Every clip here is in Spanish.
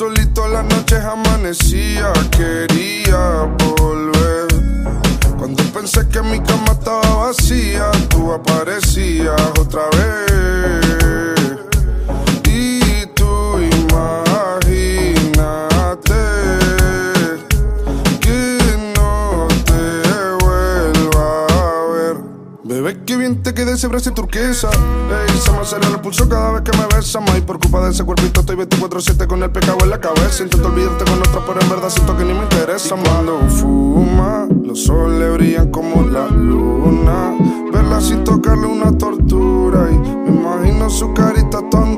solito las noches amanecía, quería volver. Cuando pensé que mi cama estaba vacía, tú aparecías otra vez. Bebé, qué bien te queda ese brazo turquesa. Ey, se me acelera el pulso cada vez que me besas. Más y por culpa de ese cuerpito estoy 24-7 con el pecado en la cabeza. Intento olvidarte con otra, pero en verdad siento que ni me interesa. Cuando fuma, los soles brillan como la luna. Verla sin tocarle una tortura. Y me imagino su carita tan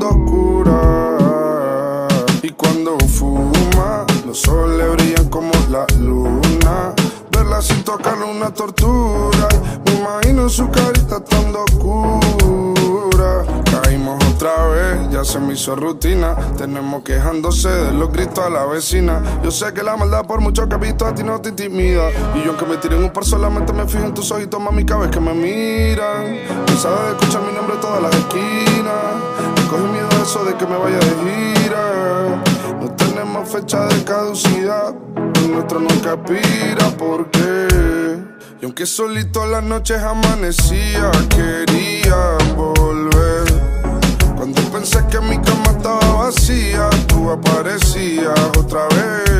sin tocarle una tortura. Me imagino su carita tan oscura. Caímos otra vez, ya se me hizo rutina. Tenemos quejándose de los gritos a la vecina. Yo sé que la maldad, por mucho que he visto, a ti no te intimida. Y yo, aunque me tire en un par, solamente me fijo en tus ojitos, mami, cada vez que me miran. Cansada de escuchar mi nombre en todas las esquinas. Me coge miedo eso de que me vaya de gira. No tenemos fecha de nuestro nunca expira, ¿por qué? Y aunque solito las noches amanecía, quería volver. Cuando pensé que mi cama estaba vacía, tú aparecías otra vez.